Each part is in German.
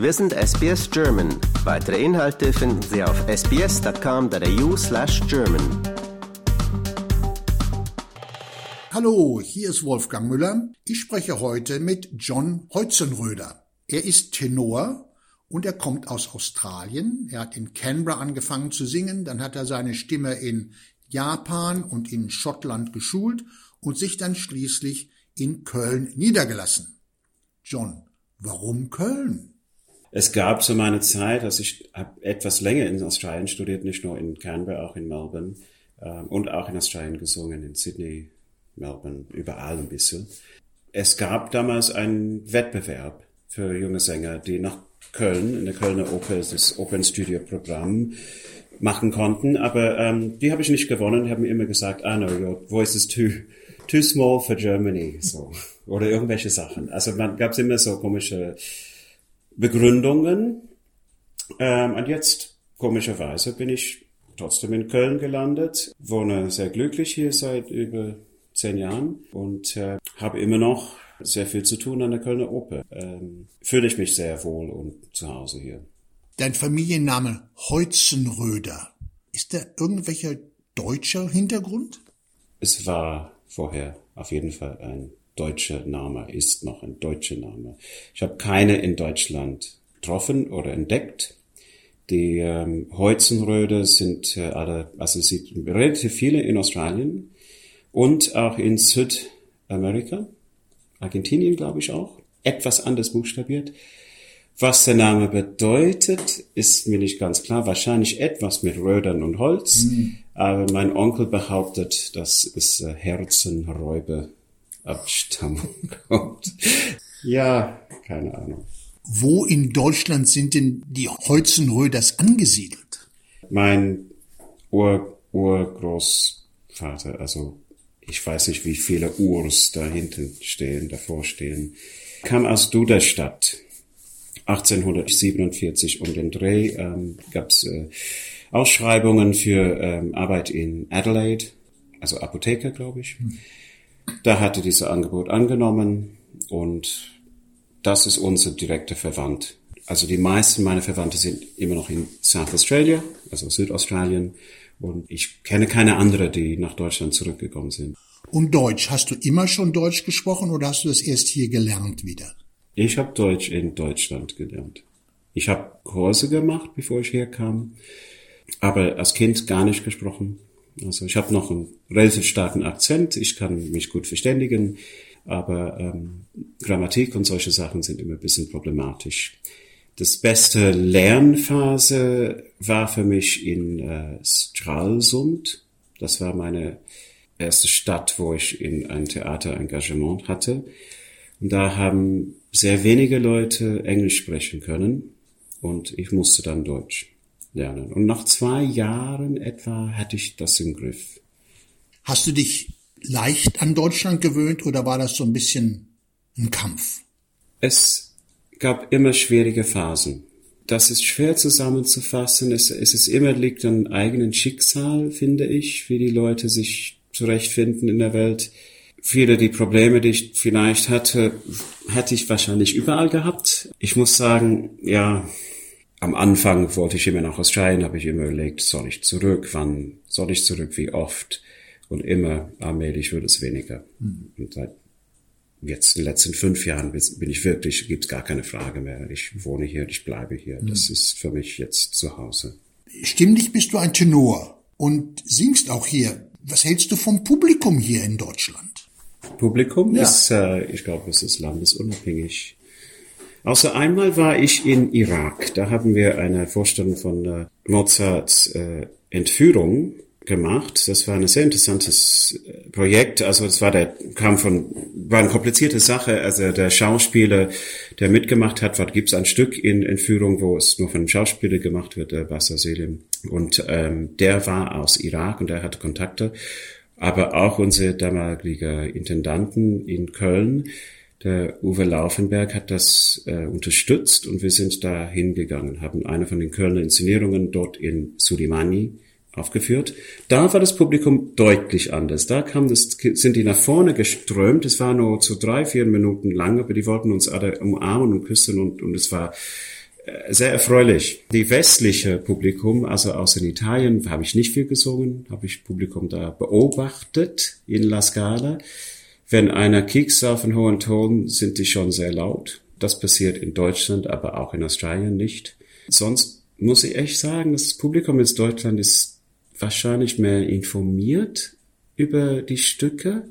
Wir sind SBS German. Weitere Inhalte finden Sie auf sbs.com.au slash German. Hallo, hier ist Wolfgang Müller. Ich spreche heute mit John Heutzenröder. Er ist Tenor und er kommt aus Australien. Er hat in Canberra angefangen zu singen, dann hat er seine Stimme in Japan und in Schottland geschult und sich dann schließlich in Köln niedergelassen. John, warum Köln? Es gab zu meiner Zeit, dass ich habe etwas länger in Australien studiert, nicht nur in Canberra, auch in Melbourne ähm, und auch in Australien gesungen, in Sydney, Melbourne, überall ein bisschen. Es gab damals einen Wettbewerb für junge Sänger, die nach Köln, in der Kölner Oper, das Opernstudio-Programm machen konnten, aber ähm, die habe ich nicht gewonnen. Die haben immer gesagt, ah no, your voice is too too small for Germany, so oder irgendwelche Sachen. Also man gab es immer so komische Begründungen. Ähm, und jetzt komischerweise bin ich trotzdem in Köln gelandet, wohne sehr glücklich hier seit über zehn Jahren und äh, habe immer noch sehr viel zu tun an der Kölner Oper. Ähm, fühle ich mich sehr wohl und zu Hause hier. Dein Familienname Heutzenröder, ist der irgendwelcher deutscher Hintergrund? Es war vorher auf jeden Fall ein deutscher Name, ist noch ein deutscher Name. Ich habe keine in Deutschland getroffen oder entdeckt. Die ähm, Heutzenröder sind äh, alle, also es sind relativ viele in Australien und auch in Südamerika, Argentinien glaube ich auch, etwas anders buchstabiert. Was der Name bedeutet, ist mir nicht ganz klar. Wahrscheinlich etwas mit Rödern und Holz. Mhm. Aber mein Onkel behauptet, dass es äh, Herzenräuber Abstammung kommt. Ja, keine Ahnung. Wo in Deutschland sind denn die Holzenröders angesiedelt? Mein Ur Urgroßvater, also ich weiß nicht, wie viele Urs da hinten stehen, davor stehen, kam aus Duderstadt 1847 um den Dreh ähm, gab es äh, Ausschreibungen für ähm, Arbeit in Adelaide, also Apotheker, glaube ich. Da hatte dieser Angebot angenommen und das ist unser direkter Verwandt. Also die meisten meiner Verwandte sind immer noch in South Australia, also Südaustralien. Und ich kenne keine andere, die nach Deutschland zurückgekommen sind. Und Deutsch, hast du immer schon Deutsch gesprochen oder hast du das erst hier gelernt wieder? Ich habe Deutsch in Deutschland gelernt. Ich habe Kurse gemacht, bevor ich herkam, aber als Kind gar nicht gesprochen. Also ich habe noch einen relativ starken Akzent, ich kann mich gut verständigen, aber ähm, Grammatik und solche Sachen sind immer ein bisschen problematisch. Das beste Lernphase war für mich in äh, Stralsund. Das war meine erste Stadt, wo ich in ein Theaterengagement hatte. Und da haben sehr wenige Leute Englisch sprechen können und ich musste dann Deutsch lernen. Und nach zwei Jahren etwa hatte ich das im Griff. Hast du dich leicht an Deutschland gewöhnt oder war das so ein bisschen ein Kampf? Es gab immer schwierige Phasen. Das ist schwer zusammenzufassen. Es, es ist immer liegt an eigenen Schicksal, finde ich, wie die Leute sich zurechtfinden in der Welt viele die Probleme, die ich vielleicht hatte, hätte ich wahrscheinlich überall gehabt. Ich muss sagen, ja, am Anfang wollte ich immer nach Australien, habe ich immer überlegt, soll ich zurück, wann soll ich zurück, wie oft? Und immer allmählich wird es weniger. Mhm. Und seit jetzt in den letzten fünf Jahren bin ich wirklich, gibt es gar keine Frage mehr. Ich wohne hier, ich bleibe hier. Mhm. Das ist für mich jetzt zu Hause. Stimmlich bist du ein Tenor und singst auch hier. Was hältst du vom Publikum hier in Deutschland? Publikum ja. ist, äh, ich glaube, es ist landesunabhängig. Außer einmal war ich in Irak. Da haben wir eine Vorstellung von äh, Mozarts äh, Entführung gemacht. Das war ein sehr interessantes äh, Projekt. Also es war der kam von war eine komplizierte Sache. Also der Schauspieler, der mitgemacht hat, war gibt's ein Stück in Entführung, wo es nur von einem Schauspieler gemacht wird, der Basar Selim. Und ähm, der war aus Irak und der hatte Kontakte aber auch unsere damalige Intendanten in Köln, der Uwe Laufenberg hat das äh, unterstützt und wir sind da hingegangen, haben eine von den Kölner Inszenierungen dort in Sulimani aufgeführt. Da war das Publikum deutlich anders. Da kam das, sind die nach vorne geströmt. Es war nur so drei, vier Minuten lang, aber die wollten uns alle umarmen und küssen und, und es war Äh, sehr erfreulich. Die westliche Publikum, also aus in Italien, habe ich nicht viel gesungen, habe ich Publikum da beobachtet in La Scala. Wenn einer kiekst auf einen hohen Ton, sind die schon sehr laut. Das passiert in Deutschland, aber auch in Australien nicht. Sonst muss ich echt sagen, das Publikum in Deutschland ist wahrscheinlich mehr informiert über die Stücke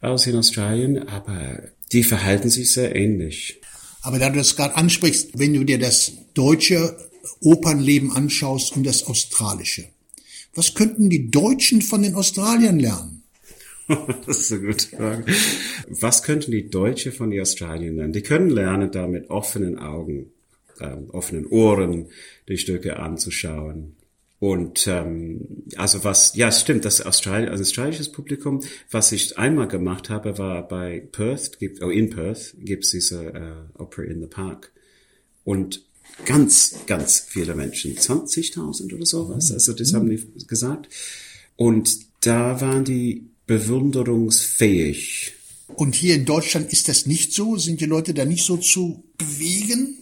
aus in Australien, aber die verhalten sich sehr ähnlich. Aber da du das gerade ansprichst, wenn du dir das deutsche Opernleben anschaust und das australische, was könnten die Deutschen von den Australiern lernen? das ist eine gute Frage. Was könnten die Deutschen von den Australiern lernen? Die können lernen, da mit offenen Augen, ähm, offenen Ohren die Stücke anzuschauen. Und ähm, also was, ja, stimmt, das Australien, also australisches Publikum, was ich einmal gemacht habe, war bei Perth, gibt, oh, in Perth gibt's diese äh, Opera in the Park. Und ganz, ganz viele Menschen, 20.000 oder sowas, also das haben die gesagt. Und da waren die bewunderungsfähig. Und hier in Deutschland ist das nicht so? Sind die Leute da nicht so zu bewegen?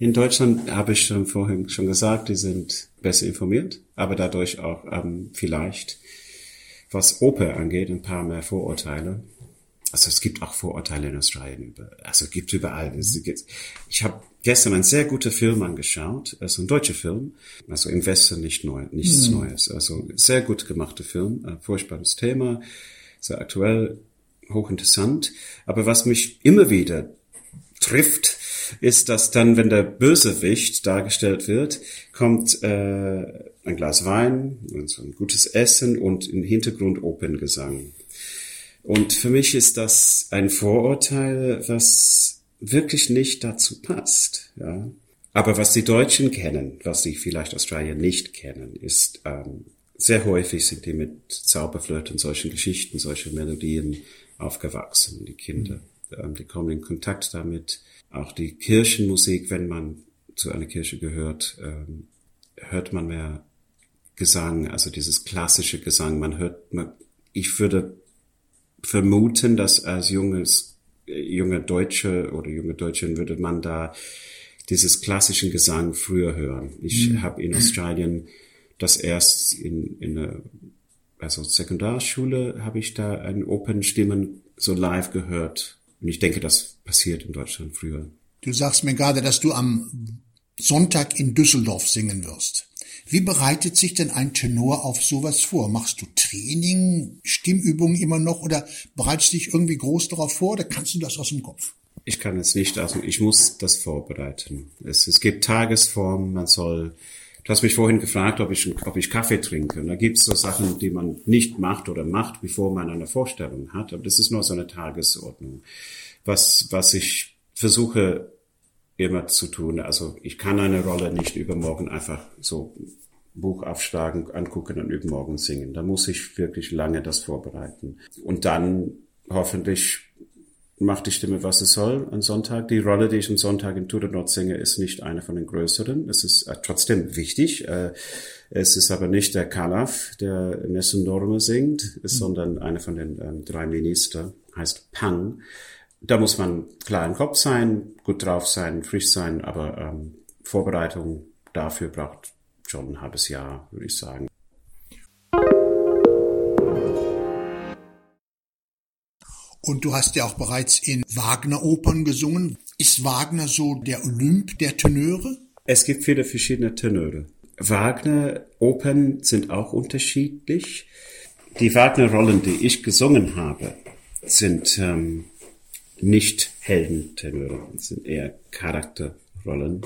In Deutschland habe ich schon vorhin schon gesagt, die sind besser informiert, aber dadurch auch ähm, vielleicht, was Oper angeht, ein paar mehr Vorurteile. Also es gibt auch Vorurteile in Australien. Also es gibt überall. Ich habe gestern einen sehr guten Film angeschaut, also ein deutscher Film, also im Westen nicht neu, nichts hm. Neues. Also sehr gut gemachter Film, ein furchtbares Thema, sehr aktuell, hochinteressant. Aber was mich immer wieder trifft, ist, dass dann, wenn der Bösewicht dargestellt wird, kommt äh, ein Glas Wein und so ein gutes Essen und im Hintergrund Operngesang. Und für mich ist das ein Vorurteil, was wirklich nicht dazu passt. Ja. Aber was die Deutschen kennen, was sie vielleicht Australier nicht kennen, ist ähm, sehr häufig sind die mit Zauberflöten, solchen Geschichten, solchen Melodien aufgewachsen, die Kinder. Ähm, die kommen in Kontakt damit auch die Kirchenmusik, wenn man zu einer Kirche gehört, ähm, hört man mehr Gesang, also dieses klassische Gesang. Man hört, man, ich würde vermuten, dass als junges, äh, junge Deutsche oder junge Deutschin würde man da dieses klassischen Gesang früher hören. Ich mhm. habe in Australien das erst in, in der also Sekundarschule habe ich da einen Open-Stimmen so live gehört und ich denke, das passiert in Deutschland früher. Du sagst mir gerade, dass du am Sonntag in Düsseldorf singen wirst. Wie bereitet sich denn ein Tenor auf sowas vor? Machst du Training, Stimmübungen immer noch oder bereitest dich irgendwie groß darauf vor oder kannst du das aus dem Kopf? Ich kann es nicht, also ich muss das vorbereiten. Es, es gibt Tagesformen, man soll Du hast mich vorhin gefragt, ob ich, ob ich Kaffee trinke. Und da gibt es so Sachen, die man nicht macht oder macht, bevor man eine Vorstellung hat. Aber das ist nur so eine Tagesordnung. Was, was ich versuche immer zu tun. Also ich kann eine Rolle nicht übermorgen einfach so Buch aufschlagen, angucken und übermorgen singen. Da muss ich wirklich lange das vorbereiten. Und dann hoffentlich macht die Stimme, was es soll am Sonntag. Die Rolle, die ich am Sonntag in Tudor singe, ist nicht eine von den größeren. Es ist äh, trotzdem wichtig. Äh, es ist aber nicht der Kalaf, der Nessun Dorma singt, mhm. sondern einer von den ähm, drei Minister, heißt Pang. Da muss man klar im Kopf sein, gut drauf sein, frisch sein, aber ähm, Vorbereitung dafür braucht schon ein halbes Jahr, würde ich sagen. Und du hast ja auch bereits in Wagner-Opern gesungen. Ist Wagner so der Olymp der Tenöre? Es gibt viele verschiedene Tenöre. Wagner-Opern sind auch unterschiedlich. Die Wagner-Rollen, die ich gesungen habe, sind ähm, nicht Heldentenöre, sind eher Charakterrollen.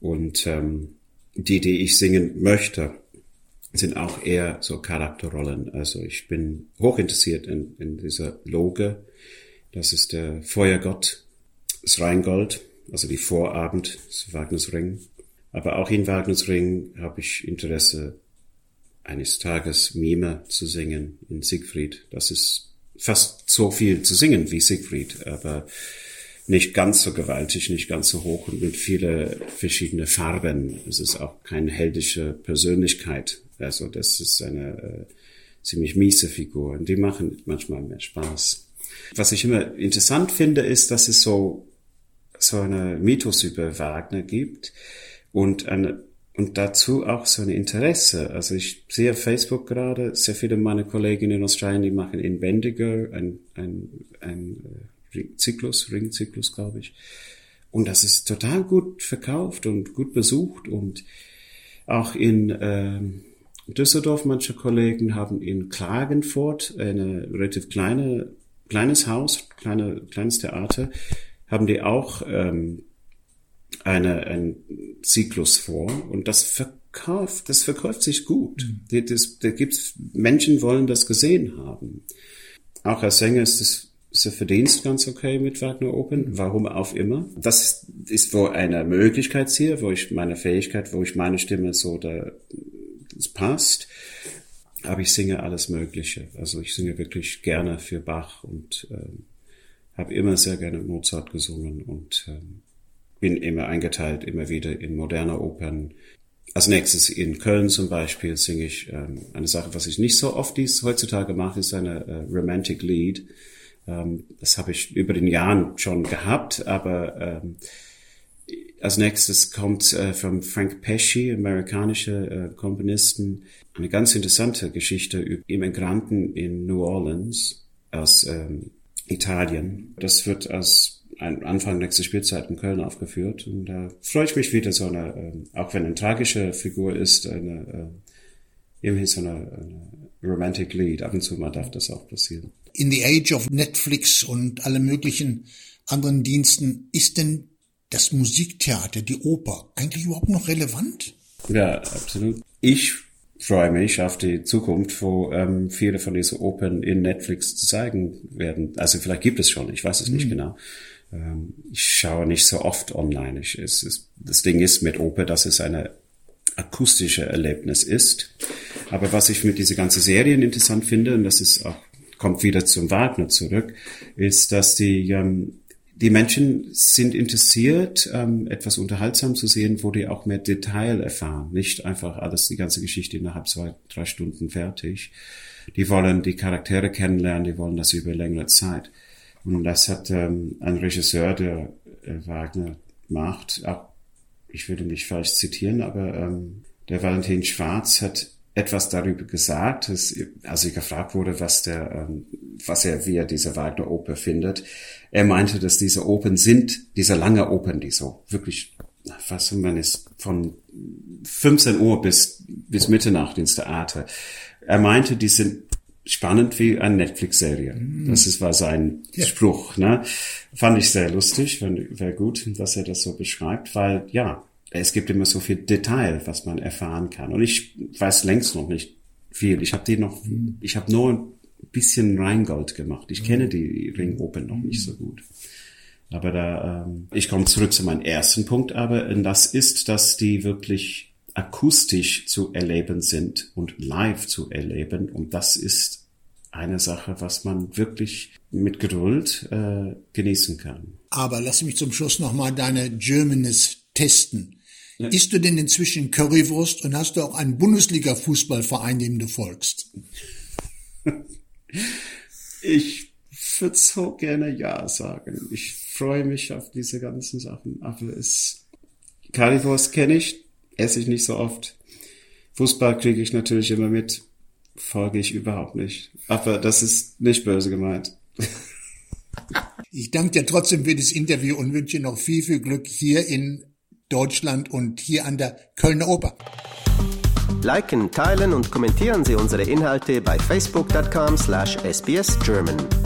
Und ähm, die, die ich singen möchte, sind auch eher so Charakterrollen. Also ich bin hochinteressiert in, in dieser Loge. Das ist der Feuergott, das Rheingold, also die Vorabend des Wagners Ring. Aber auch in Wagners Ring habe ich Interesse, eines Tages Mime zu singen in Siegfried. Das ist fast so viel zu singen wie Siegfried, aber nicht ganz so gewaltig, nicht ganz so hoch und mit viele verschiedene Farben. Es ist auch keine heldische Persönlichkeit. Also das ist eine äh, ziemlich miese Figur und die machen manchmal mehr Spaß. Was ich immer interessant finde, ist, dass es so so eine Mythos über Wagner gibt und eine und dazu auch so ein Interesse. Also ich sehe Facebook gerade sehr viele meiner Kolleginnen in Australien, die machen in Bendigo ein, ein, ein äh, Zyklus, Ringzyklus, glaube ich. Und das ist total gut verkauft und gut besucht und auch in äh, Düsseldorf, manche Kollegen haben in Klagenfurt eine relativ kleine, kleines Haus, kleine, kleines Theater, haben die auch ähm, eine, ein Zyklus vor und das verkauft, das verkauft sich gut. Mhm. Das, da gibt's, Menschen wollen das gesehen haben. Auch als Sänger ist es ist der Verdienst ganz okay mit Wagner Open. Warum auch immer. Das ist wohl eine Möglichkeit hier, wo ich meine Fähigkeit, wo ich meine Stimme so da, das passt. Aber ich singe alles Mögliche. Also ich singe wirklich gerne für Bach und ähm, habe immer sehr gerne Mozart gesungen und ähm, bin immer eingeteilt, immer wieder in moderne Opern. Als nächstes in Köln zum Beispiel singe ich ähm, eine Sache, was ich nicht so oft dies heutzutage mache, ist eine äh, Romantic Lead. Ähm, das habe ich über den Jahren schon gehabt, aber ähm, als nächstes kommt äh, von Frank Pesci, amerikanischer äh, Komponisten, eine ganz interessante Geschichte über Immigranten in New Orleans aus ähm, Italien. Das wird als Anfang nächster Spielzeit in Köln aufgeführt. Und da freue ich mich wieder so eine, äh, auch wenn eine tragische Figur ist, eine, äh, irgendwie so eine, eine Romantic Lead. Ab und zu mal darf das auch passieren. In the age of Netflix und alle möglichen anderen Diensten, ist denn das Musiktheater, die Oper, eigentlich überhaupt noch relevant? Ja, absolut. Ich freue mich auf die Zukunft, wo ähm, viele von diesen Opern in Netflix zu zeigen werden. Also vielleicht gibt es schon, ich weiß es nicht mhm. genau. Ähm, ich schaue nicht so oft online. Ich, es, es, das Ding ist mit Oper, dass es eine akustische Erlebnis ist. Aber was ich mit dieser ganzen Serien interessant finde, und das ist auch, kommt wieder zum Wagner zurück, ist, dass die, ähm, die Menschen sind interessiert, ähm, etwas unterhaltsam zu sehen, wo die auch mehr Detail erfahren. Nicht einfach alles, die ganze Geschichte innerhalb zwei, drei Stunden fertig. Die wollen die Charaktere kennenlernen, die wollen das über längere Zeit. Und das hat ähm, ein Regisseur, der äh, Wagner macht, auch, ich würde nicht falsch zitieren, aber ähm, der Valentin Schwarz hat etwas darüber gesagt, dass, als er gefragt wurde, was der, ähm, was er, wie er diese Wagner-Oper findet. Er meinte, dass diese Opern sind, diese lange Opern, die so wirklich, was man ist, von 15 Uhr bis, bis Mitternacht ins Theater. Er meinte, die sind spannend wie eine Netflix-Serie. Mm. Das ist, war sein ja. Spruch. Ne? Fand ich sehr lustig, wäre gut, dass er das so beschreibt, weil ja, es gibt immer so viel Detail, was man erfahren kann. Und ich weiß längst noch nicht viel. Ich habe die noch, mm. ich habe nur ein bisschen Rheingold gemacht. Ich mm. kenne die Ring Open noch nicht so gut. Aber da, ähm, ich komme zurück zu meinem ersten Punkt, aber das ist, dass die wirklich akustisch zu erleben sind und live zu erleben. Und das ist eine Sache, was man wirklich mit Geduld äh, genießen kann. Aber lass mich zum Schluss nochmal deine Germanist testen. Ja. Isst du denn inzwischen Currywurst und hast du auch einen Bundesliga-Fußballverein, dem du folgst? ich würde so gerne Ja sagen. Ich freue mich auf diese ganzen Sachen. Aber es, Currywurst kenne ich, esse ich nicht so oft. Fußball kriege ich natürlich immer mit, folge ich überhaupt nicht. Aber das ist nicht böse gemeint. Ich danke dir trotzdem für das Interview und wünsche noch viel, viel Glück hier in Deutschland und hier an der Kölner Oper. Liken, teilen und kommentieren Sie unsere Inhalte bei facebook.com slash sbsgerman.